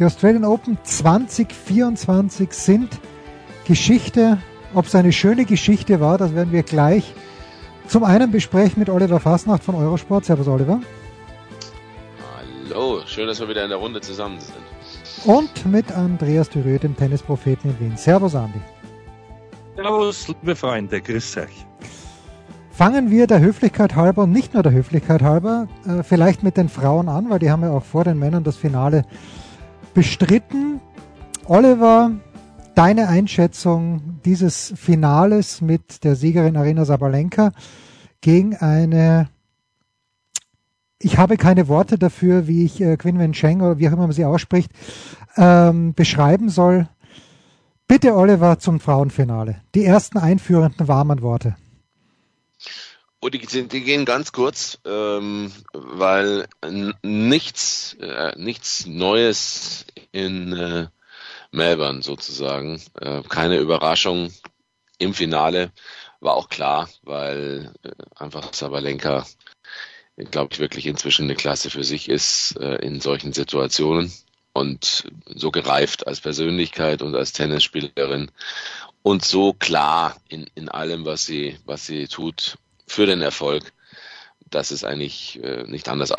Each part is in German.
Die Australian Open 2024 sind Geschichte. Ob es eine schöne Geschichte war, das werden wir gleich zum einen besprechen mit Oliver Fasnacht von Eurosport. Servus Oliver. Hallo, schön, dass wir wieder in der Runde zusammen sind. Und mit Andreas Thürö, dem Tennispropheten in Wien. Servus Andi. Servus, liebe Freunde, grüß euch. Fangen wir der Höflichkeit halber und nicht nur der Höflichkeit halber, äh, vielleicht mit den Frauen an, weil die haben ja auch vor den Männern das Finale bestritten. Oliver, deine Einschätzung dieses Finales mit der Siegerin Arena Sabalenka gegen eine, ich habe keine Worte dafür, wie ich äh, Quinn Wen Cheng oder wie auch immer man sie ausspricht, ähm, beschreiben soll. Bitte Oliver zum Frauenfinale. Die ersten einführenden warmen Worte. Oh, die, die gehen ganz kurz, ähm, weil nichts, äh, nichts Neues in äh, Melbourne sozusagen. Äh, keine Überraschung im Finale war auch klar, weil äh, einfach Sabalenka, glaube ich, wirklich inzwischen eine Klasse für sich ist äh, in solchen Situationen und so gereift als Persönlichkeit und als Tennisspielerin und so klar in, in allem, was sie, was sie tut für den Erfolg. Das ist eigentlich äh, nicht anders,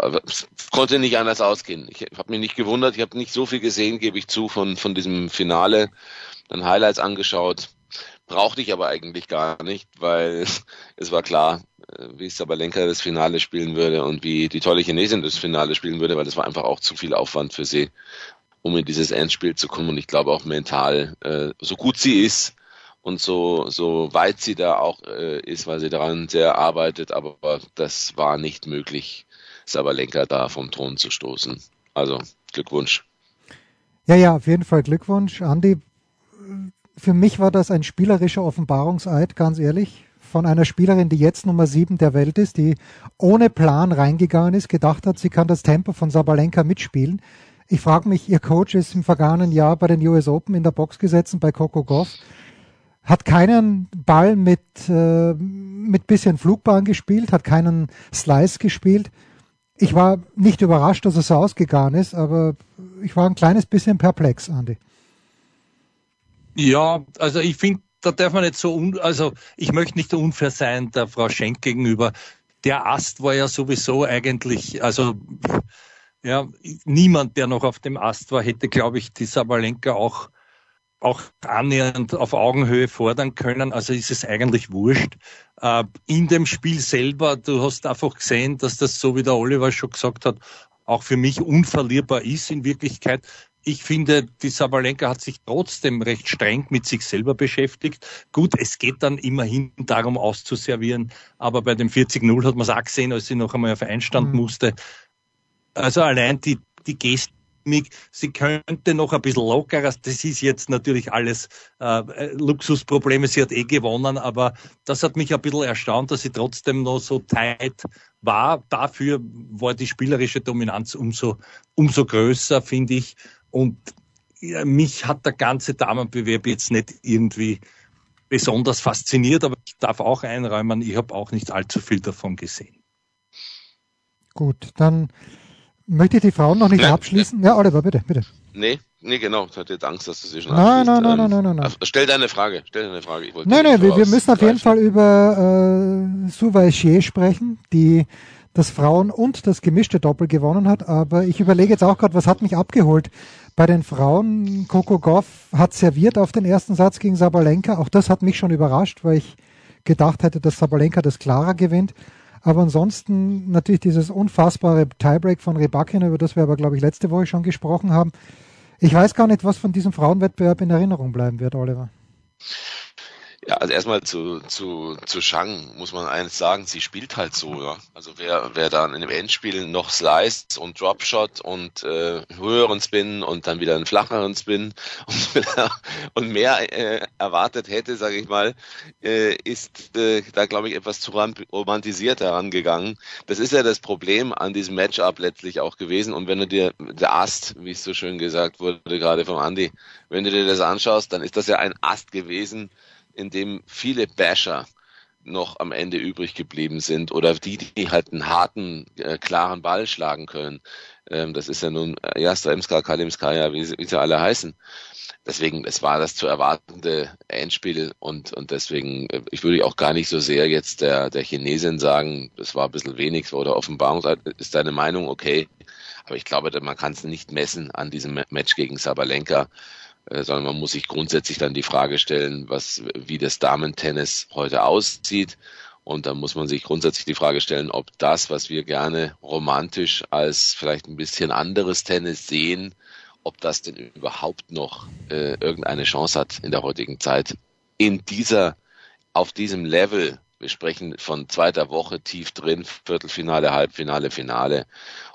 konnte nicht anders ausgehen. Ich habe mich nicht gewundert, ich habe nicht so viel gesehen, gebe ich zu, von, von diesem Finale, dann Highlights angeschaut. Brauchte ich aber eigentlich gar nicht, weil es war klar, äh, wie Sabalenka das Finale spielen würde und wie die tolle Chinesin das Finale spielen würde, weil das war einfach auch zu viel Aufwand für sie, um in dieses Endspiel zu kommen. Und ich glaube auch mental, äh, so gut sie ist, und so, so weit sie da auch äh, ist, weil sie daran sehr arbeitet, aber das war nicht möglich, Sabalenka da vom Thron zu stoßen. Also Glückwunsch. Ja, ja, auf jeden Fall Glückwunsch. Andi, für mich war das ein spielerischer Offenbarungseid, ganz ehrlich, von einer Spielerin, die jetzt Nummer sieben der Welt ist, die ohne Plan reingegangen ist, gedacht hat, sie kann das Tempo von Sabalenka mitspielen. Ich frage mich, ihr Coach ist im vergangenen Jahr bei den US Open in der Box gesetzt bei Coco Goff hat keinen Ball mit, äh, mit bisschen Flugbahn gespielt, hat keinen Slice gespielt. Ich war nicht überrascht, dass es so ausgegangen ist, aber ich war ein kleines bisschen perplex, Andy. Ja, also ich finde, da darf man nicht so, un also ich möchte nicht unfair sein der Frau Schenk gegenüber. Der Ast war ja sowieso eigentlich, also ja, niemand, der noch auf dem Ast war, hätte, glaube ich, die Sabalenka auch auch annähernd auf Augenhöhe fordern können. Also ist es eigentlich wurscht. Äh, in dem Spiel selber, du hast einfach gesehen, dass das, so wie der Oliver schon gesagt hat, auch für mich unverlierbar ist in Wirklichkeit. Ich finde, die Sabalenka hat sich trotzdem recht streng mit sich selber beschäftigt. Gut, es geht dann immerhin darum auszuservieren, aber bei dem 40-0 hat man es auch gesehen, als sie noch einmal auf Einstand mhm. musste. Also allein die, die Geste sie könnte noch ein bisschen lockerer, das ist jetzt natürlich alles äh, Luxusprobleme, sie hat eh gewonnen, aber das hat mich ein bisschen erstaunt, dass sie trotzdem noch so tight war. Dafür war die spielerische Dominanz umso, umso größer, finde ich. Und mich hat der ganze Damenbewerb jetzt nicht irgendwie besonders fasziniert, aber ich darf auch einräumen, ich habe auch nicht allzu viel davon gesehen. Gut, dann Möchte ich die Frauen noch nicht nein, abschließen? Ja, Oliver, bitte, bitte. Nee, nee, genau. Ich hatte jetzt Angst, dass du sie schon nein, nein, nein, nein, nein, nein, nein. Stell deine Frage, stell deine Frage. Ich nein, nein, wir, wir müssen auf jeden Fall über äh, Souvaichier sprechen, die das Frauen- und das gemischte Doppel gewonnen hat. Aber ich überlege jetzt auch gerade, was hat mich abgeholt? Bei den Frauen, Coco Goff hat serviert auf den ersten Satz gegen Sabalenka. Auch das hat mich schon überrascht, weil ich gedacht hätte, dass Sabalenka das klarer gewinnt. Aber ansonsten natürlich dieses unfassbare Tiebreak von Rebakin, über das wir aber, glaube ich, letzte Woche schon gesprochen haben. Ich weiß gar nicht, was von diesem Frauenwettbewerb in Erinnerung bleiben wird, Oliver. Ja, also erstmal zu, zu, zu Shang muss man eines sagen, sie spielt halt so, ja. Also wer, wer dann in dem Endspiel noch Slice und Dropshot und äh, höheren Spin und dann wieder einen flacheren Spin und, und mehr äh, erwartet hätte, sage ich mal, äh, ist äh, da glaube ich etwas zu romantisiert herangegangen. Das ist ja das Problem an diesem Matchup letztlich auch gewesen. Und wenn du dir der Ast, wie es so schön gesagt wurde gerade vom Andy, wenn du dir das anschaust, dann ist das ja ein Ast gewesen, in dem viele Basher noch am Ende übrig geblieben sind oder die, die halt einen harten, äh, klaren Ball schlagen können. Ähm, das ist ja nun äh, ja, Stremska, Kalimskaya, wie, wie sie alle heißen. Deswegen, es war das zu erwartende Endspiel und, und deswegen, äh, ich würde auch gar nicht so sehr jetzt der, der Chinesin sagen, das war ein bisschen wenig oder Offenbarung, ist deine Meinung okay. Aber ich glaube, man kann es nicht messen an diesem Match gegen Sabalenka. Äh, sondern man muss sich grundsätzlich dann die Frage stellen, was, wie das Damentennis heute aussieht. Und dann muss man sich grundsätzlich die Frage stellen, ob das, was wir gerne romantisch als vielleicht ein bisschen anderes Tennis sehen, ob das denn überhaupt noch äh, irgendeine Chance hat in der heutigen Zeit. In dieser, auf diesem Level, wir sprechen von zweiter Woche tief drin, Viertelfinale, Halbfinale, Finale.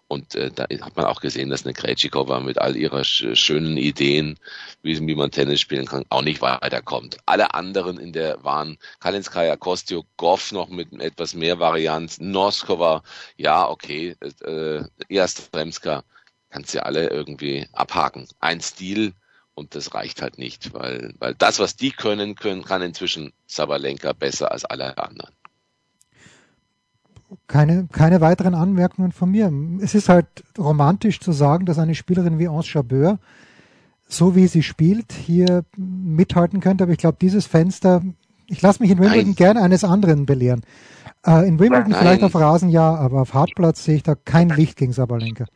Und äh, da hat man auch gesehen, dass eine Krejcikova mit all ihrer sch schönen Ideen, wie, wie, man Tennis spielen kann, auch nicht weiterkommt. Alle anderen in der waren Kalinskaya, Kostyo, Goff noch mit etwas mehr Varianz, Noskova, ja, okay, äh, Jastremska, kannst du ja alle irgendwie abhaken. Ein Stil und das reicht halt nicht, weil, weil das, was die können, können kann inzwischen Sabalenka besser als alle anderen keine, keine weiteren Anmerkungen von mir. Es ist halt romantisch zu sagen, dass eine Spielerin wie Anse Chabeur, so wie sie spielt, hier mithalten könnte. Aber ich glaube, dieses Fenster, ich lasse mich in Wimbledon gerne eines anderen belehren. Äh, in Wimbledon Nein. vielleicht auf Rasen ja, aber auf Hartplatz sehe ich da kein Licht gegen Sabalenka.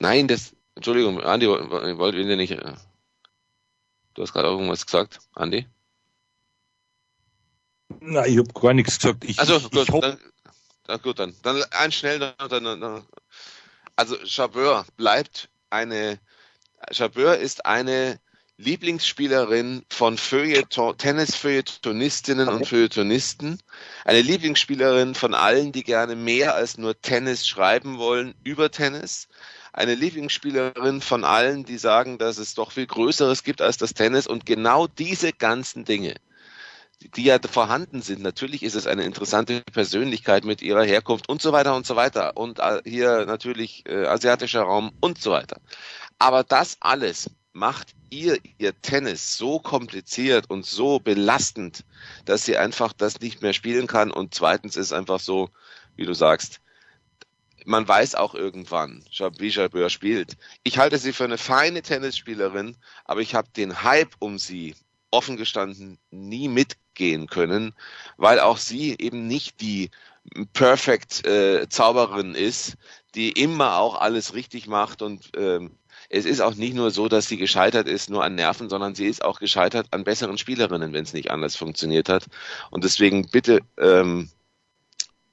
Nein, das, Entschuldigung, Andi, ich wollte nicht, äh, du hast gerade irgendwas gesagt, Andi? Na, ich habe gar nichts gesagt. Ich, also gut, ich dann, dann, gut, dann, dann ein schnell, dann, dann, also Chabeur bleibt eine, Chabeur ist eine Lieblingsspielerin von Feuilleton, Tennis-Feuilletonistinnen und Feuilletonisten. Eine Lieblingsspielerin von allen, die gerne mehr als nur Tennis schreiben wollen über Tennis. Eine Lieblingsspielerin von allen, die sagen, dass es doch viel Größeres gibt als das Tennis. Und genau diese ganzen Dinge die ja vorhanden sind. Natürlich ist es eine interessante Persönlichkeit mit ihrer Herkunft und so weiter und so weiter. Und äh, hier natürlich äh, asiatischer Raum und so weiter. Aber das alles macht ihr ihr Tennis so kompliziert und so belastend, dass sie einfach das nicht mehr spielen kann. Und zweitens ist einfach so, wie du sagst, man weiß auch irgendwann, wie Jabeur spielt. Ich halte sie für eine feine Tennisspielerin, aber ich habe den Hype um sie offen gestanden nie mitgehen können, weil auch sie eben nicht die Perfect äh, Zauberin ist, die immer auch alles richtig macht und ähm, es ist auch nicht nur so, dass sie gescheitert ist nur an Nerven, sondern sie ist auch gescheitert an besseren Spielerinnen, wenn es nicht anders funktioniert hat. Und deswegen bitte, ähm,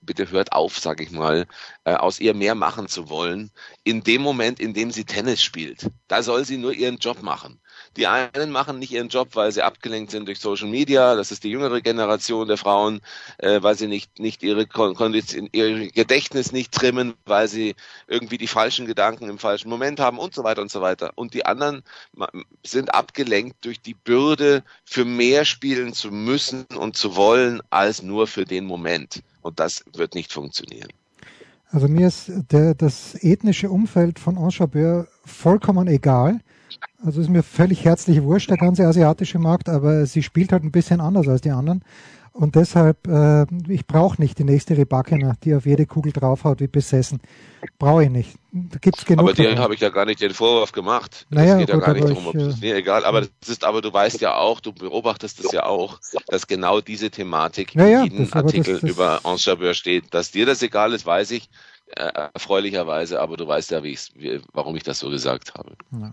bitte hört auf, sag ich mal, äh, aus ihr mehr machen zu wollen. In dem Moment, in dem sie Tennis spielt, da soll sie nur ihren Job machen. Die einen machen nicht ihren Job, weil sie abgelenkt sind durch Social Media. Das ist die jüngere Generation der Frauen, äh, weil sie nicht, nicht ihre Kondition, ihr Gedächtnis nicht trimmen, weil sie irgendwie die falschen Gedanken im falschen Moment haben und so weiter und so weiter. Und die anderen sind abgelenkt durch die Bürde, für mehr spielen zu müssen und zu wollen, als nur für den Moment. Und das wird nicht funktionieren. Also mir ist der, das ethnische Umfeld von Enchabeur vollkommen egal. Also ist mir völlig herzlich wurscht, der ganze asiatische Markt, aber sie spielt halt ein bisschen anders als die anderen. Und deshalb, äh, ich brauche nicht die nächste Rebakina, die auf jede Kugel draufhaut wie besessen. Brauche ich nicht. Da gibt's genug. Aber dir habe ich ja gar nicht den Vorwurf gemacht. Naja, das geht gut, ja gar nicht darum. Ich, ist mir egal. Aber das ist, aber du weißt ja auch, du beobachtest es ja auch, dass genau diese Thematik naja, in jedem Artikel das, das, über Enchabeur steht. Dass dir das egal ist, weiß ich äh, erfreulicherweise, aber du weißt ja, wie wie, warum ich das so gesagt habe. Ja.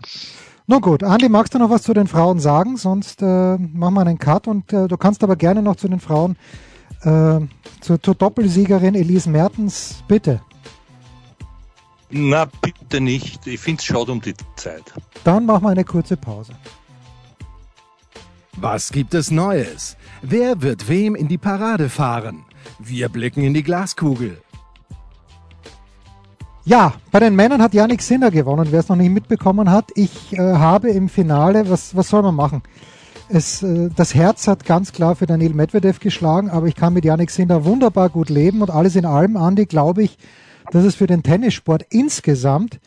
Nun gut, Andi, magst du noch was zu den Frauen sagen? Sonst äh, machen wir einen Cut und äh, du kannst aber gerne noch zu den Frauen, äh, zu, zur Doppelsiegerin Elise Mertens, bitte. Na, bitte nicht. Ich finde es schade um die Zeit. Dann machen wir eine kurze Pause. Was gibt es Neues? Wer wird wem in die Parade fahren? Wir blicken in die Glaskugel. Ja, bei den Männern hat Yannick Sinner gewonnen, wer es noch nicht mitbekommen hat. Ich äh, habe im Finale, was, was soll man machen? Es, äh, das Herz hat ganz klar für Daniel Medvedev geschlagen, aber ich kann mit Yannick Sinner wunderbar gut leben und alles in allem, Andi, glaube ich, dass es für den Tennissport insgesamt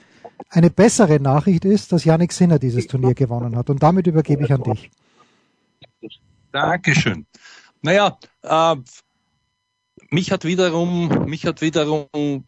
eine bessere Nachricht ist, dass Yannick Sinner dieses Turnier gewonnen hat. Und damit übergebe ich an dich. Dankeschön. Naja, äh, mich hat wiederum, mich hat wiederum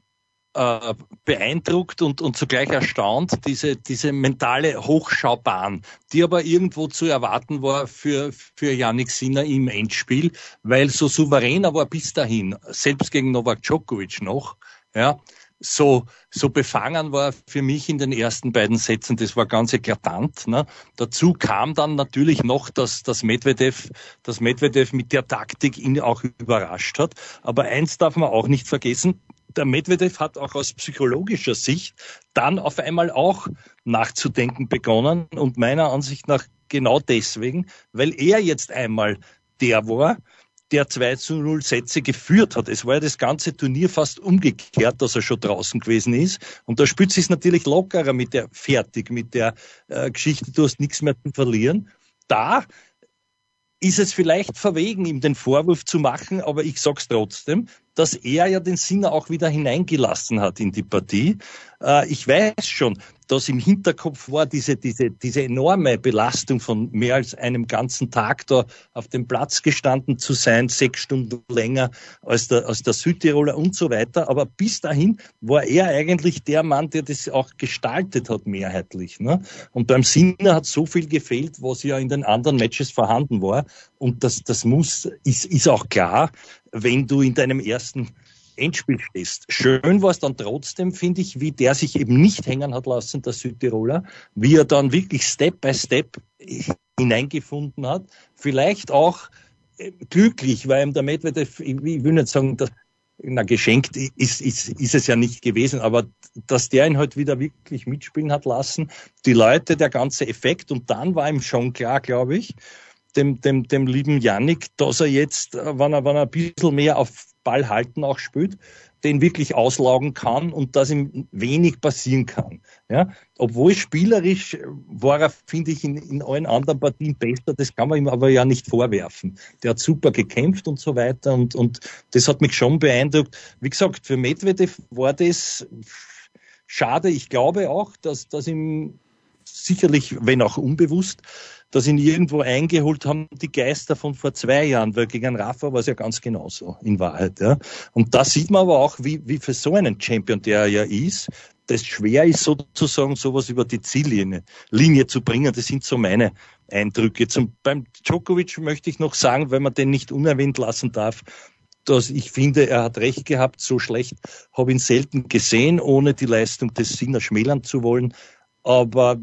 äh, beeindruckt und, und zugleich erstaunt, diese, diese mentale Hochschaubahn, die aber irgendwo zu erwarten war für, für Yannick Sinner im Endspiel, weil so souverän er war bis dahin, selbst gegen Novak Djokovic noch, ja, so, so befangen war für mich in den ersten beiden Sätzen. Das war ganz eklatant. Ne? Dazu kam dann natürlich noch, dass, dass, Medvedev, dass Medvedev mit der Taktik ihn auch überrascht hat. Aber eins darf man auch nicht vergessen. Der Medvedev hat auch aus psychologischer Sicht dann auf einmal auch nachzudenken begonnen und meiner Ansicht nach genau deswegen, weil er jetzt einmal der war, der 2 zu 0 Sätze geführt hat. Es war ja das ganze Turnier fast umgekehrt, dass er schon draußen gewesen ist. Und da spürt sich natürlich lockerer mit der fertig, mit der äh, Geschichte, du hast nichts mehr zu verlieren. Da ist es vielleicht verwegen, ihm den Vorwurf zu machen, aber ich sag's trotzdem, dass er ja den Sinner auch wieder hineingelassen hat in die Partie. Äh, ich weiß schon, dass im Hinterkopf war diese, diese, diese enorme Belastung von mehr als einem ganzen Tag da auf dem Platz gestanden zu sein, sechs Stunden länger als der, als der Südtiroler und so weiter. Aber bis dahin war er eigentlich der Mann, der das auch gestaltet hat, mehrheitlich. Ne? Und beim Sinner hat so viel gefehlt, was ja in den anderen Matches vorhanden war. Und das, das muss, ist, ist auch klar, wenn du in deinem ersten Endspiel stehst. Schön war es dann trotzdem, finde ich, wie der sich eben nicht hängen hat lassen, der Südtiroler, wie er dann wirklich Step by Step hineingefunden hat. Vielleicht auch äh, glücklich, weil ihm der Medvedev, ich will nicht sagen, dass, na, geschenkt ist, ist, ist es ja nicht gewesen, aber dass der ihn halt wieder wirklich mitspielen hat lassen, die Leute, der ganze Effekt und dann war ihm schon klar, glaube ich, dem, dem, dem lieben Yannick, dass er jetzt, äh, wenn er, wenn er ein bisschen mehr auf Ball halten auch spielt, den wirklich auslaugen kann und dass ihm wenig passieren kann. Ja, obwohl spielerisch war er, finde ich, in, in allen anderen Partien besser. Das kann man ihm aber ja nicht vorwerfen. Der hat super gekämpft und so weiter und, und das hat mich schon beeindruckt. Wie gesagt, für Medvedev war das schade. Ich glaube auch, dass, dass ihm sicherlich, wenn auch unbewusst, dass ihn irgendwo eingeholt haben, die Geister von vor zwei Jahren, weil gegen Rafa war es ja ganz genauso in Wahrheit. Ja. Und da sieht man aber auch, wie, wie für so einen Champion, der er ja ist, das schwer ist sozusagen sowas über die Ziellinie Linie zu bringen. Das sind so meine Eindrücke. Zum, beim Djokovic möchte ich noch sagen, weil man den nicht unerwähnt lassen darf, dass ich finde, er hat recht gehabt, so schlecht habe ihn selten gesehen, ohne die Leistung des Sinner schmälern zu wollen. Aber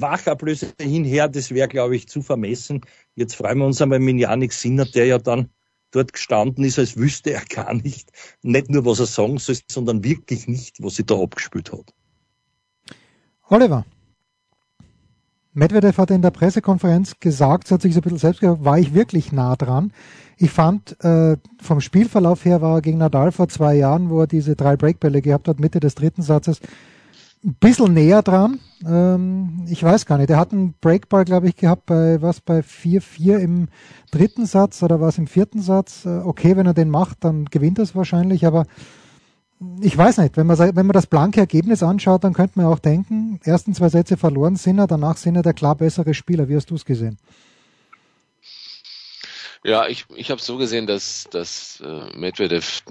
Wachablöse hinher, das wäre, glaube ich, zu vermessen. Jetzt freuen wir uns einmal mit Janik Sinner, der ja dann dort gestanden ist, als wüsste er gar nicht, nicht nur, was er sagen soll, sondern wirklich nicht, was sie da abgespielt hat. Oliver, Medvedev hat in der Pressekonferenz gesagt, hat sich so ein bisschen selbst gesagt, war ich wirklich nah dran. Ich fand, äh, vom Spielverlauf her war er gegen Nadal vor zwei Jahren, wo er diese drei Breakbälle gehabt hat, Mitte des dritten Satzes, ein bisschen näher dran. Ähm, ich weiß gar nicht. Er hat einen Breakball, glaube ich, gehabt bei was bei 4-4 im dritten Satz oder was im vierten Satz. Äh, okay, wenn er den macht, dann gewinnt er es wahrscheinlich, aber ich weiß nicht, wenn man, wenn man das blanke Ergebnis anschaut, dann könnte man auch denken, ersten zwei Sätze verloren sind er, danach sind er der klar bessere Spieler. Wie hast du es gesehen? Ja, ich, ich habe so gesehen, dass, dass äh, Medvedev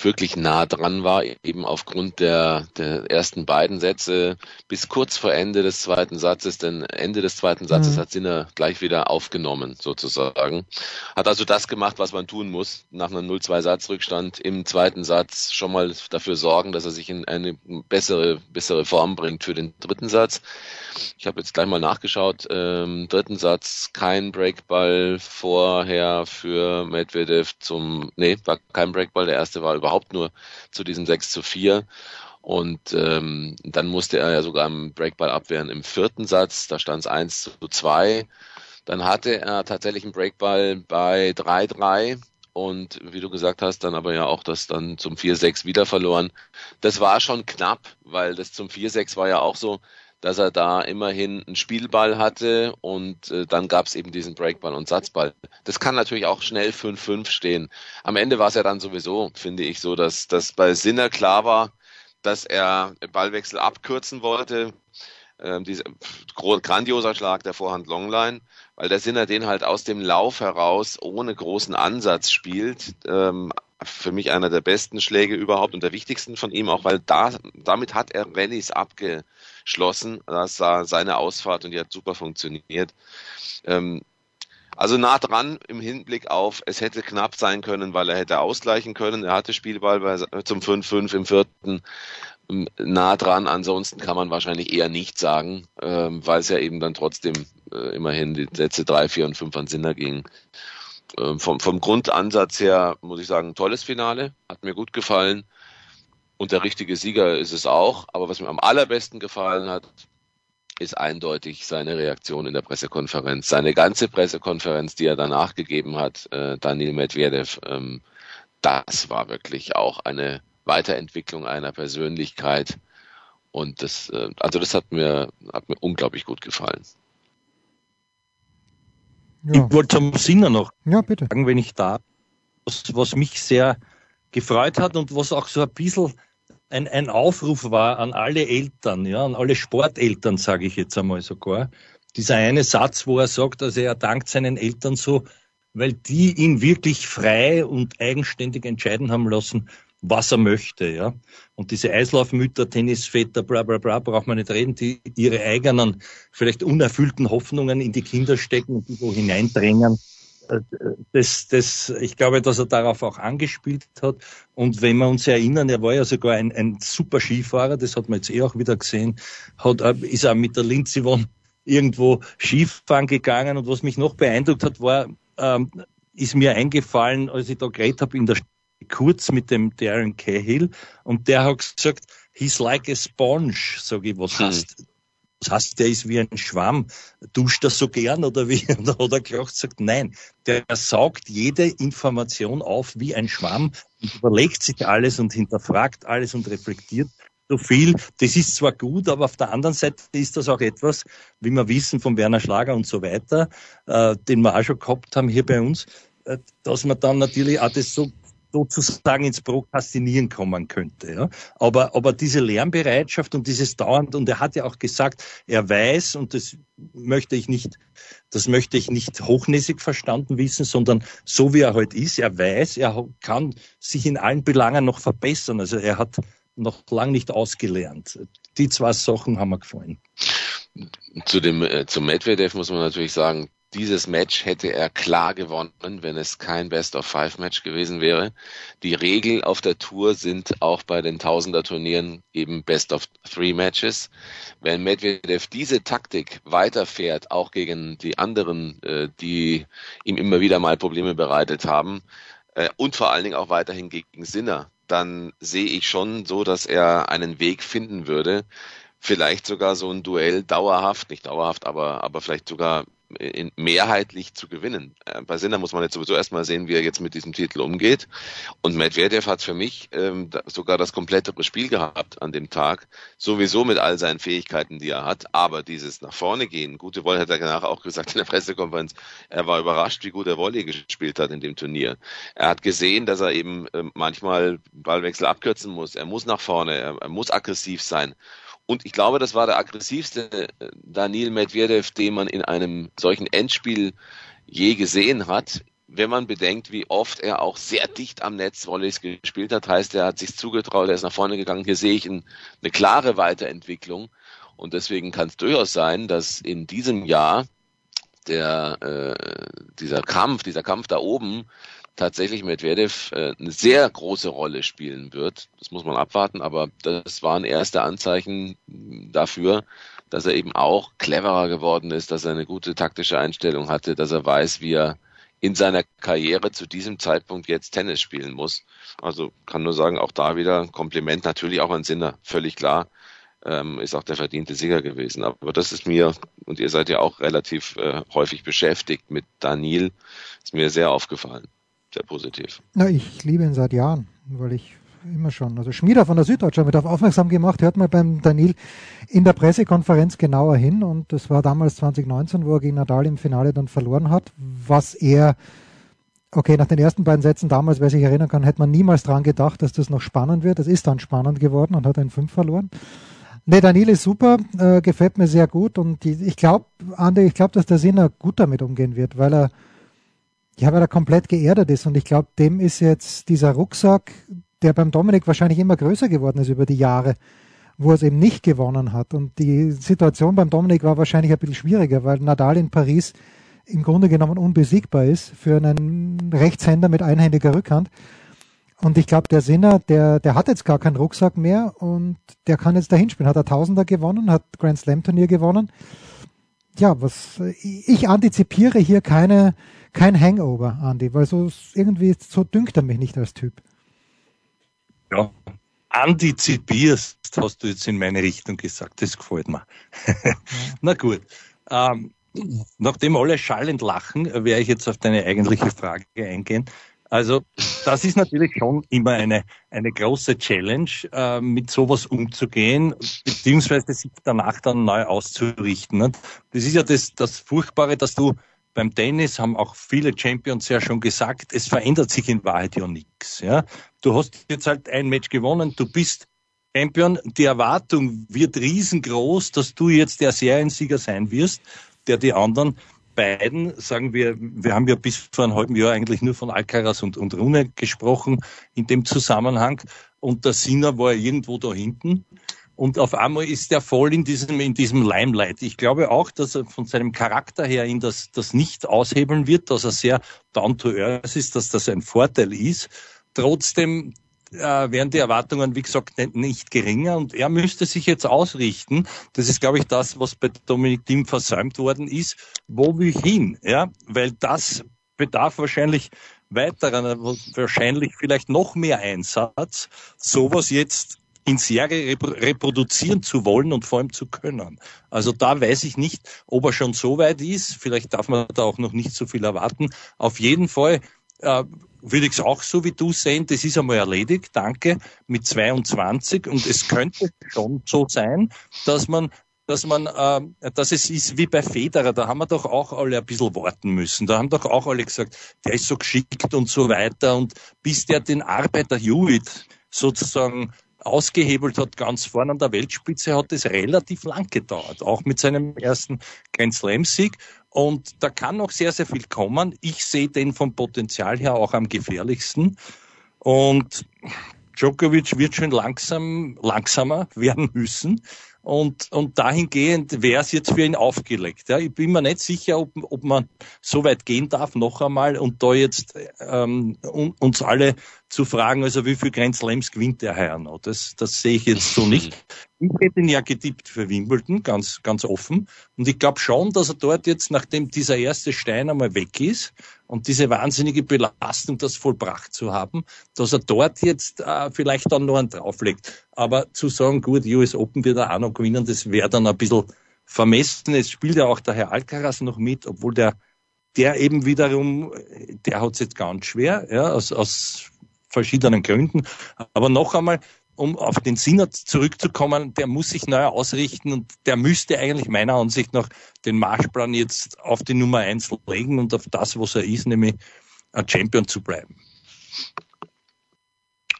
wirklich nah dran war, eben aufgrund der, der ersten beiden Sätze bis kurz vor Ende des zweiten Satzes. Denn Ende des zweiten Satzes mhm. hat Sinner gleich wieder aufgenommen, sozusagen. Hat also das gemacht, was man tun muss, nach einem 0-2-Satzrückstand im zweiten Satz schon mal dafür sorgen, dass er sich in eine bessere, bessere Form bringt für den dritten Satz. Ich habe jetzt gleich mal nachgeschaut. Ähm, dritten Satz kein Breakball vorher für Medvedev zum, nee, war kein Breakball. Der erste war überhaupt nur zu diesem 6 zu 4. Und ähm, dann musste er ja sogar einen Breakball abwehren im vierten Satz. Da stand es 1 zu 2. Dann hatte er tatsächlich einen Breakball bei 3-3 und wie du gesagt hast, dann aber ja auch das dann zum 4-6 wieder verloren. Das war schon knapp, weil das zum 4-6 war ja auch so, dass er da immerhin einen Spielball hatte und äh, dann gab es eben diesen Breakball und Satzball. Das kann natürlich auch schnell 5-5 stehen. Am Ende war es ja dann sowieso, finde ich, so, dass, dass bei Sinner klar war, dass er Ballwechsel abkürzen wollte. Ähm, dieser grandioser Schlag der Vorhand Longline, weil der Sinner den halt aus dem Lauf heraus ohne großen Ansatz spielt. Ähm, für mich einer der besten Schläge überhaupt und der wichtigsten von ihm, auch weil da, damit hat er Rallyes abgeschlossen. Das war seine Ausfahrt und die hat super funktioniert. Ähm, also nah dran im Hinblick auf, es hätte knapp sein können, weil er hätte ausgleichen können. Er hatte Spielball bei, zum 5-5 im vierten ähm, nah dran. Ansonsten kann man wahrscheinlich eher nicht sagen, ähm, weil es ja eben dann trotzdem äh, immerhin die Sätze 3, 4 und 5 an Sinner ging. Ähm, vom, vom Grundansatz her muss ich sagen, tolles Finale, hat mir gut gefallen. Und der richtige Sieger ist es auch. Aber was mir am allerbesten gefallen hat, ist eindeutig seine Reaktion in der Pressekonferenz. Seine ganze Pressekonferenz, die er danach gegeben hat, äh, Daniel Medvedev, ähm, das war wirklich auch eine Weiterentwicklung einer Persönlichkeit. Und das, äh, also das hat mir, hat mir unglaublich gut gefallen. Ja. Ich wollte zum Singer noch ja, bitte. sagen, wenn ich da, was, was mich sehr gefreut hat und was auch so ein bisschen ein, ein Aufruf war an alle Eltern, ja, an alle Sporteltern, sage ich jetzt einmal sogar. Dieser eine Satz, wo er sagt, also er dankt seinen Eltern so, weil die ihn wirklich frei und eigenständig entscheiden haben lassen, was er möchte, ja. Und diese Eislaufmütter, Tennisväter, bla, bla, bla, braucht man nicht reden, die ihre eigenen, vielleicht unerfüllten Hoffnungen in die Kinder stecken und die so hineindrängen. Äh, das, das, ich glaube, dass er darauf auch angespielt hat. Und wenn wir uns erinnern, er war ja sogar ein, ein super Skifahrer, das hat man jetzt eh auch wieder gesehen, hat, äh, ist er mit der Lindsey Vonn irgendwo Skifahren gegangen. Und was mich noch beeindruckt hat, war, ähm, ist mir eingefallen, als ich da geredet habe in der kurz mit dem Darren Cahill und der hat gesagt, he's like a sponge, sag ich, was hm. heißt, was heißt, der ist wie ein Schwamm, duscht das so gern oder wie, oder Kloch sagt, nein, der saugt jede Information auf wie ein Schwamm und überlegt sich alles und hinterfragt alles und reflektiert so viel. Das ist zwar gut, aber auf der anderen Seite ist das auch etwas, wie wir wissen von Werner Schlager und so weiter, äh, den wir auch schon gehabt haben hier bei uns, äh, dass man dann natürlich auch das so sozusagen ins Prokrastinieren kommen könnte. Ja. Aber, aber diese Lernbereitschaft und dieses dauernd, und er hat ja auch gesagt, er weiß, und das möchte ich nicht, das möchte ich nicht hochnäsig verstanden wissen, sondern so wie er heute ist, er weiß, er kann sich in allen Belangen noch verbessern. Also er hat noch lang nicht ausgelernt. Die zwei Sachen haben mir gefallen. Zu dem, äh, zum Medvedev muss man natürlich sagen, dieses Match hätte er klar gewonnen, wenn es kein Best-of-Five-Match gewesen wäre. Die Regel auf der Tour sind auch bei den Tausender-Turnieren eben Best-of-Three-Matches. Wenn Medvedev diese Taktik weiterfährt, auch gegen die anderen, äh, die ihm immer wieder mal Probleme bereitet haben, äh, und vor allen Dingen auch weiterhin gegen Sinner, dann sehe ich schon so, dass er einen Weg finden würde, vielleicht sogar so ein Duell dauerhaft, nicht dauerhaft, aber, aber vielleicht sogar in, mehrheitlich zu gewinnen. Äh, bei Sinner muss man jetzt sowieso erstmal sehen, wie er jetzt mit diesem Titel umgeht. Und Medvedev hat für mich ähm, sogar das komplettere Spiel gehabt an dem Tag, sowieso mit all seinen Fähigkeiten, die er hat. Aber dieses nach vorne gehen, gute Wolle hat er danach auch gesagt in der Pressekonferenz, er war überrascht, wie gut er Volley gespielt hat in dem Turnier. Er hat gesehen, dass er eben äh, manchmal Ballwechsel abkürzen muss. Er muss nach vorne, er, er muss aggressiv sein. Und ich glaube, das war der aggressivste äh, Daniel Medvedev, den man in einem solchen Endspiel je gesehen hat. Wenn man bedenkt, wie oft er auch sehr dicht am Netz Volleys gespielt hat, heißt, er hat sich zugetraut, er ist nach vorne gegangen. Hier sehe ich ein, eine klare Weiterentwicklung. Und deswegen kann es durchaus sein, dass in diesem Jahr der, äh, dieser Kampf, dieser Kampf da oben tatsächlich Medvedev äh, eine sehr große Rolle spielen wird. Das muss man abwarten, aber das waren erste Anzeichen dafür, dass er eben auch cleverer geworden ist, dass er eine gute taktische Einstellung hatte, dass er weiß, wie er in seiner Karriere zu diesem Zeitpunkt jetzt Tennis spielen muss. Also kann nur sagen, auch da wieder Kompliment natürlich auch an Sinner, völlig klar, ähm, ist auch der verdiente Sieger gewesen. Aber das ist mir und ihr seid ja auch relativ äh, häufig beschäftigt mit Daniel, ist mir sehr aufgefallen. Sehr positiv. Na, ich liebe ihn seit Jahren, weil ich immer schon. Also Schmieder von der Süddeutschen mit auf aufmerksam gemacht, hört mal beim Daniel in der Pressekonferenz genauer hin und das war damals 2019, wo er gegen Nadal im Finale dann verloren hat, was er Okay, nach den ersten beiden Sätzen damals, wer sich erinnern kann, hätte man niemals dran gedacht, dass das noch spannend wird. Das ist dann spannend geworden und hat einen Fünf verloren. Ne, Daniel ist super, äh, gefällt mir sehr gut und die, ich glaube, Andi, ich glaube, dass der Sinner gut damit umgehen wird, weil er, ja, weil er komplett geerdet ist und ich glaube, dem ist jetzt dieser Rucksack, der beim Dominik wahrscheinlich immer größer geworden ist über die Jahre, wo er es eben nicht gewonnen hat. Und die Situation beim Dominik war wahrscheinlich ein bisschen schwieriger, weil Nadal in Paris im Grunde genommen unbesiegbar ist für einen Rechtshänder mit einhändiger Rückhand. Und ich glaube, der Sinner, der, der hat jetzt gar keinen Rucksack mehr und der kann jetzt dahin spielen. Hat er Tausender gewonnen, hat Grand Slam Turnier gewonnen. Ja, was, ich antizipiere hier keine, kein Hangover, Andy, weil so irgendwie, so dünkt er mich nicht als Typ ja, antizipierst, hast du jetzt in meine Richtung gesagt. Das gefällt mir. Na gut. Ähm, nachdem alle schallend lachen, werde ich jetzt auf deine eigentliche Frage eingehen. Also das ist natürlich schon immer eine, eine große Challenge, äh, mit sowas umzugehen, beziehungsweise sich danach dann neu auszurichten. Das ist ja das, das Furchtbare, dass du beim Tennis haben auch viele Champions ja schon gesagt, es verändert sich in Wahrheit ja nichts. Ja? Du hast jetzt halt ein Match gewonnen, du bist Champion, die Erwartung wird riesengroß, dass du jetzt der Seriensieger sein wirst, der die anderen beiden, sagen wir, wir haben ja bis vor einem halben Jahr eigentlich nur von Alcaraz und, und Rune gesprochen in dem Zusammenhang und der Sinner war irgendwo da hinten und auf einmal ist er voll in diesem, in diesem Limelight. Ich glaube auch, dass er von seinem Charakter her ihn das, das nicht aushebeln wird, dass er sehr down to earth ist, dass das ein Vorteil ist. Trotzdem äh, werden die Erwartungen, wie gesagt, nicht, nicht geringer und er müsste sich jetzt ausrichten. Das ist, glaube ich, das, was bei Dominik Thiem versäumt worden ist. Wo will ich hin? Ja, weil das bedarf wahrscheinlich weiterer, wahrscheinlich vielleicht noch mehr Einsatz, sowas jetzt in Serie reproduzieren zu wollen und vor allem zu können. Also da weiß ich nicht, ob er schon so weit ist. Vielleicht darf man da auch noch nicht so viel erwarten. Auf jeden Fall äh, würde ich es auch so wie du sehen, das ist einmal erledigt, danke, mit 22. Und es könnte schon so sein, dass man dass man, äh, dass es ist wie bei Federer, da haben wir doch auch alle ein bisschen warten müssen. Da haben doch auch alle gesagt, der ist so geschickt und so weiter. Und bis der den Arbeiter Hewitt sozusagen ausgehebelt hat, ganz vorne an der Weltspitze, hat es relativ lang gedauert, auch mit seinem ersten Grand Slam-Sieg. Und da kann noch sehr, sehr viel kommen. Ich sehe den vom Potenzial her auch am gefährlichsten. Und Djokovic wird schon langsam, langsamer werden müssen. Und, und dahingehend wäre es jetzt für ihn aufgelegt. Ja, ich bin mir nicht sicher, ob, ob man so weit gehen darf, noch einmal, und da jetzt ähm, uns alle zu fragen, also wie viel Grand Slams gewinnt der Herr noch? Das, das sehe ich jetzt so nicht. Ich hätte ihn ja getippt für Wimbledon, ganz, ganz offen. Und ich glaube schon, dass er dort jetzt, nachdem dieser erste Stein einmal weg ist und diese wahnsinnige Belastung, das vollbracht zu haben, dass er dort jetzt äh, vielleicht dann noch einen drauflegt. Aber zu sagen, gut, US Open wird er auch noch gewinnen, das wäre dann ein bisschen vermessen. Es spielt ja auch der Herr Alcaraz noch mit, obwohl der der eben wiederum, der hat es jetzt ganz schwer, ja, aus, aus verschiedenen Gründen. Aber noch einmal, um auf den Sinner zurückzukommen, der muss sich neu ausrichten und der müsste eigentlich meiner Ansicht nach den Marschplan jetzt auf die Nummer eins legen und auf das, was er ist, nämlich ein Champion zu bleiben.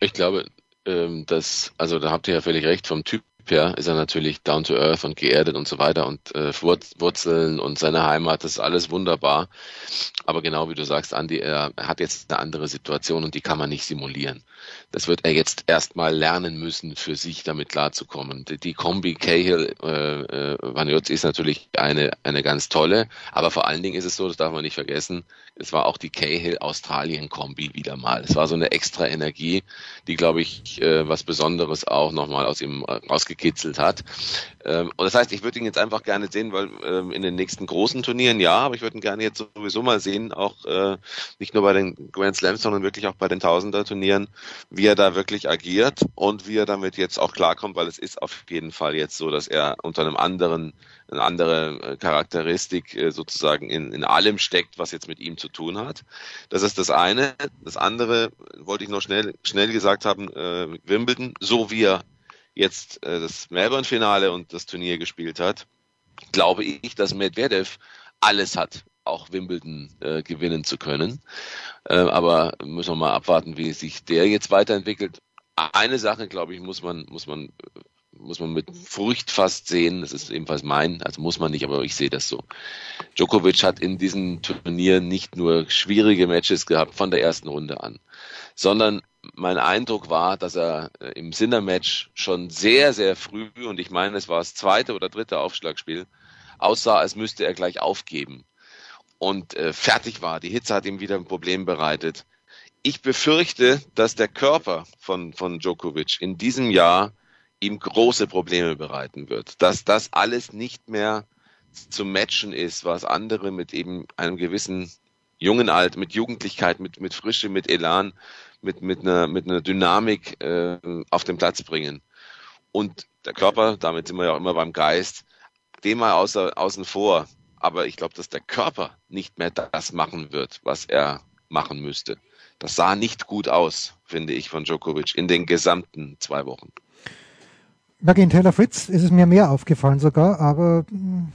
Ich glaube, ähm, dass, also da habt ihr ja völlig recht, vom Typ her ist er natürlich down to earth und geerdet und so weiter und äh, Wurzeln und seine Heimat, das ist alles wunderbar. Aber genau wie du sagst, Andi, er, er hat jetzt eine andere Situation und die kann man nicht simulieren. Das wird er jetzt erstmal lernen müssen, für sich damit klarzukommen. Die, die Kombi Cahill äh, äh, Vanjotz ist natürlich eine, eine ganz tolle, aber vor allen Dingen ist es so, das darf man nicht vergessen, es war auch die Cahill Australien Kombi wieder mal. Es war so eine extra Energie, die, glaube ich, äh, was Besonderes auch nochmal aus ihm rausgekitzelt hat. Ähm, und das heißt, ich würde ihn jetzt einfach gerne sehen, weil ähm, in den nächsten großen Turnieren ja, aber ich würde ihn gerne jetzt sowieso mal sehen, auch äh, nicht nur bei den Grand Slams, sondern wirklich auch bei den Tausender Turnieren wie er da wirklich agiert und wie er damit jetzt auch klarkommt, weil es ist auf jeden Fall jetzt so, dass er unter einem anderen, eine andere äh, Charakteristik äh, sozusagen in, in allem steckt, was jetzt mit ihm zu tun hat. Das ist das eine. Das andere wollte ich noch schnell, schnell gesagt haben, äh, Wimbledon, so wie er jetzt äh, das Melbourne-Finale und das Turnier gespielt hat, glaube ich, dass Medvedev alles hat, auch Wimbledon äh, gewinnen zu können. Äh, aber müssen wir mal abwarten, wie sich der jetzt weiterentwickelt. Eine Sache, glaube ich, muss man, muss man, muss man mit Furcht fast sehen. Das ist ebenfalls mein, also muss man nicht, aber ich sehe das so. Djokovic hat in diesem Turnier nicht nur schwierige Matches gehabt von der ersten Runde an, sondern mein Eindruck war, dass er äh, im Sinner-Match schon sehr, sehr früh, und ich meine, es war das zweite oder dritte Aufschlagspiel, aussah, als müsste er gleich aufgeben und äh, fertig war. Die Hitze hat ihm wieder ein Problem bereitet. Ich befürchte, dass der Körper von, von Djokovic in diesem Jahr ihm große Probleme bereiten wird. Dass das alles nicht mehr zu matchen ist, was andere mit eben einem gewissen jungen Alt, mit Jugendlichkeit, mit, mit Frische, mit Elan, mit, mit, einer, mit einer Dynamik äh, auf den Platz bringen. Und der Körper, damit sind wir ja auch immer beim Geist, dem mal außer, außen vor aber ich glaube, dass der Körper nicht mehr das machen wird, was er machen müsste. Das sah nicht gut aus, finde ich, von Djokovic in den gesamten zwei Wochen. Na, gegen Taylor Fritz ist es mir mehr aufgefallen sogar, aber mm,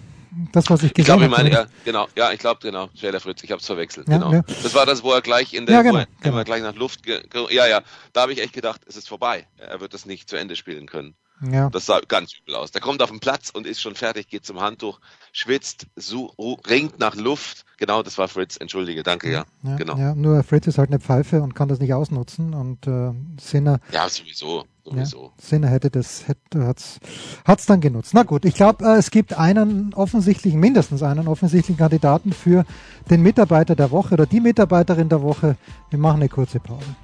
das, was ich gesehen habe. Ich glaube, ich meine, ja, genau, ja, ich glaube, genau, Taylor Fritz, ich habe es verwechselt, ja, genau. Ja. Das war das, wo er gleich in der, ja, genau, wo genau. gleich nach Luft, ja, ja, da habe ich echt gedacht, es ist vorbei. Er wird das nicht zu Ende spielen können. Ja. Das sah ganz übel aus. Der kommt auf den Platz und ist schon fertig, geht zum Handtuch, schwitzt, so, ringt nach Luft. Genau, das war Fritz. Entschuldige, danke, ja. ja genau. Ja, nur Fritz ist halt eine Pfeife und kann das nicht ausnutzen und äh, Sinner. Ja, sowieso. sowieso. Ja, Sinner hätte das, hätte, hat's, hat's dann genutzt. Na gut, ich glaube, äh, es gibt einen offensichtlichen, mindestens einen offensichtlichen Kandidaten für den Mitarbeiter der Woche oder die Mitarbeiterin der Woche. Wir machen eine kurze Pause.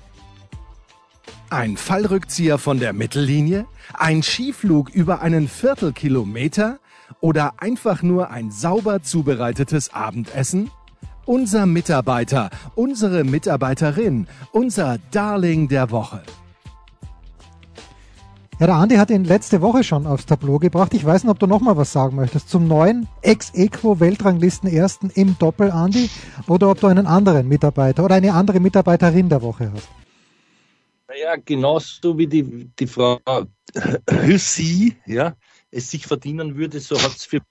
Ein Fallrückzieher von der Mittellinie? Ein Skiflug über einen Viertelkilometer? Oder einfach nur ein sauber zubereitetes Abendessen? Unser Mitarbeiter, unsere Mitarbeiterin, unser Darling der Woche. Ja, der Andi hat ihn letzte Woche schon aufs Tableau gebracht. Ich weiß nicht, ob du noch mal was sagen möchtest zum neuen Ex-Equo-Weltranglisten-Ersten im Doppel, Andi, oder ob du einen anderen Mitarbeiter oder eine andere Mitarbeiterin der Woche hast. Naja, genauso wie die, die Frau Hüssi, ja, es sich verdienen würde, so hat es für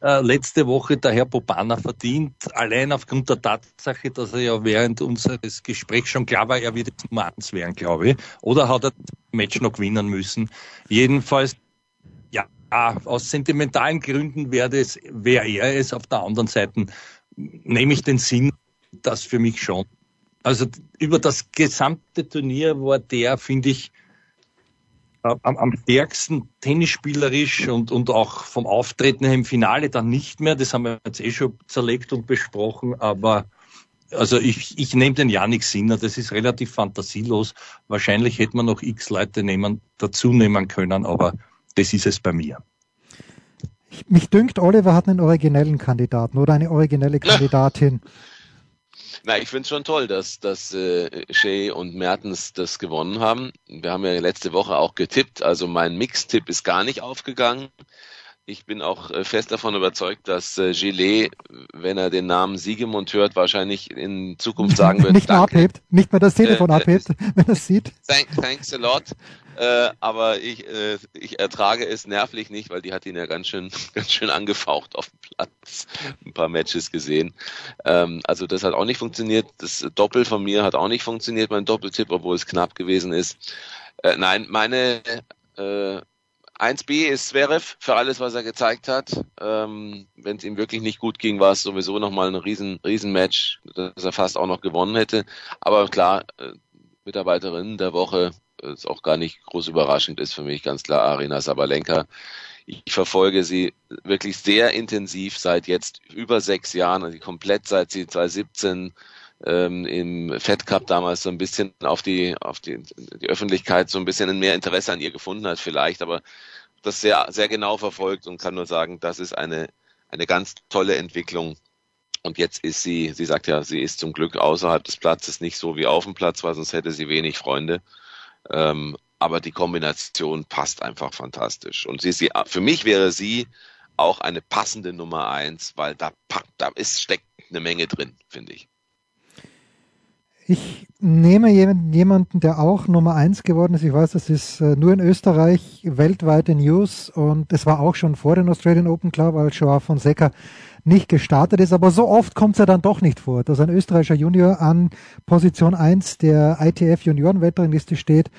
äh, letzte Woche der Herr Bobana verdient, allein aufgrund der Tatsache, dass er ja während unseres Gesprächs schon klar war, er wird jetzt Nummer eins werden, glaube ich. Oder hat er das Match noch gewinnen müssen. Jedenfalls, ja, aus sentimentalen Gründen wäre es, wäre er es. Auf der anderen Seite nehme ich den Sinn, dass für mich schon also über das gesamte Turnier war der, finde ich, am, am stärksten tennisspielerisch und, und auch vom Auftreten her im Finale dann nicht mehr. Das haben wir jetzt eh schon zerlegt und besprochen, aber also ich, ich nehme den Janik Sinner, das ist relativ fantasielos. Wahrscheinlich hätte man noch x Leute nehmen, dazu nehmen können, aber das ist es bei mir. Mich dünkt, Oliver hat einen originellen Kandidaten oder eine originelle Kandidatin. Na, ich finde es schon toll, dass, dass äh, Shea und Mertens das gewonnen haben. Wir haben ja letzte Woche auch getippt, also mein Mix-Tipp ist gar nicht aufgegangen. Ich bin auch äh, fest davon überzeugt, dass äh, Gillet, wenn er den Namen Siegemund hört, wahrscheinlich in Zukunft sagen wird, nicht mehr abhebt, nicht mehr das Telefon äh, abhebt, wenn er es sieht. Thank, thanks a lot. Äh, aber ich, äh, ich ertrage es nervlich nicht, weil die hat ihn ja ganz schön, ganz schön angefaucht auf dem Platz. Ein paar Matches gesehen. Ähm, also das hat auch nicht funktioniert. Das Doppel von mir hat auch nicht funktioniert, mein Doppeltipp, obwohl es knapp gewesen ist. Äh, nein, meine äh, 1B ist Zverev für alles, was er gezeigt hat. Ähm, Wenn es ihm wirklich nicht gut ging, war es sowieso nochmal ein riesen, riesen Match, das er fast auch noch gewonnen hätte. Aber klar, äh, Mitarbeiterin der Woche ist auch gar nicht groß überraschend ist für mich ganz klar Arina Sabalenka. Ich verfolge sie wirklich sehr intensiv seit jetzt über sechs Jahren, also komplett seit sie 2017 ähm, im Fed Cup damals so ein bisschen auf die auf die, die Öffentlichkeit so ein bisschen mehr Interesse an ihr gefunden hat vielleicht, aber das sehr sehr genau verfolgt und kann nur sagen, das ist eine eine ganz tolle Entwicklung Und jetzt ist sie, sie sagt ja, sie ist zum Glück außerhalb des Platzes nicht so wie auf dem Platz, weil sonst hätte sie wenig Freunde. Ähm, aber die Kombination passt einfach fantastisch. Und sie, sie, für mich wäre sie auch eine passende Nummer eins, weil da, da ist, steckt eine Menge drin, finde ich. Ich nehme jemanden, der auch Nummer eins geworden ist. Ich weiß, das ist äh, nur in Österreich weltweite News und es war auch schon vor den Australian Open Club, als Joao Fonseca nicht gestartet ist. Aber so oft kommt es ja dann doch nicht vor, dass ein österreichischer Junior an Position 1 der ITF Juniorenwetterliste steht.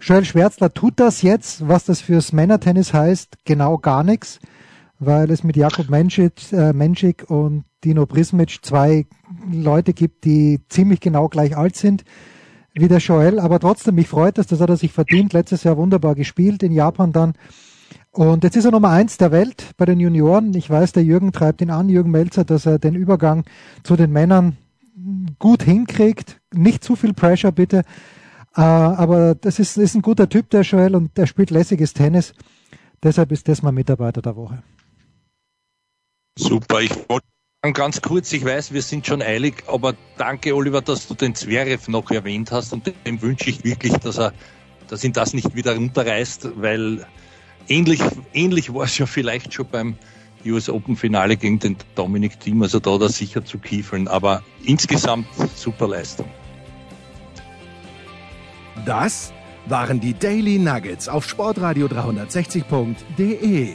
Joel Schwärzler tut das jetzt, was das fürs Männertennis heißt, genau gar nichts, weil es mit Jakub Menschik, äh, Menschik und Dino Prismic zwei Leute gibt, die ziemlich genau gleich alt sind wie der Joel. Aber trotzdem, mich freut es, das hat er sich verdient. Letztes Jahr wunderbar gespielt, in Japan dann und jetzt ist er Nummer eins der Welt bei den Junioren. Ich weiß, der Jürgen treibt ihn an, Jürgen Melzer, dass er den Übergang zu den Männern gut hinkriegt. Nicht zu viel Pressure, bitte. Äh, aber das ist, ist ein guter Typ, der Joel, und der spielt lässiges Tennis. Deshalb ist das mein Mitarbeiter der Woche. Super, ich wollte ganz kurz, ich weiß, wir sind schon eilig, aber danke, Oliver, dass du den Zverev noch erwähnt hast und dem wünsche ich wirklich, dass er, dass ihn das nicht wieder runterreißt, weil ähnlich, ähnlich war es ja vielleicht schon beim US Open Finale gegen den Dominic Thiem, also da da sicher zu kiefeln, aber insgesamt super Leistung. Das waren die Daily Nuggets auf Sportradio 360.de.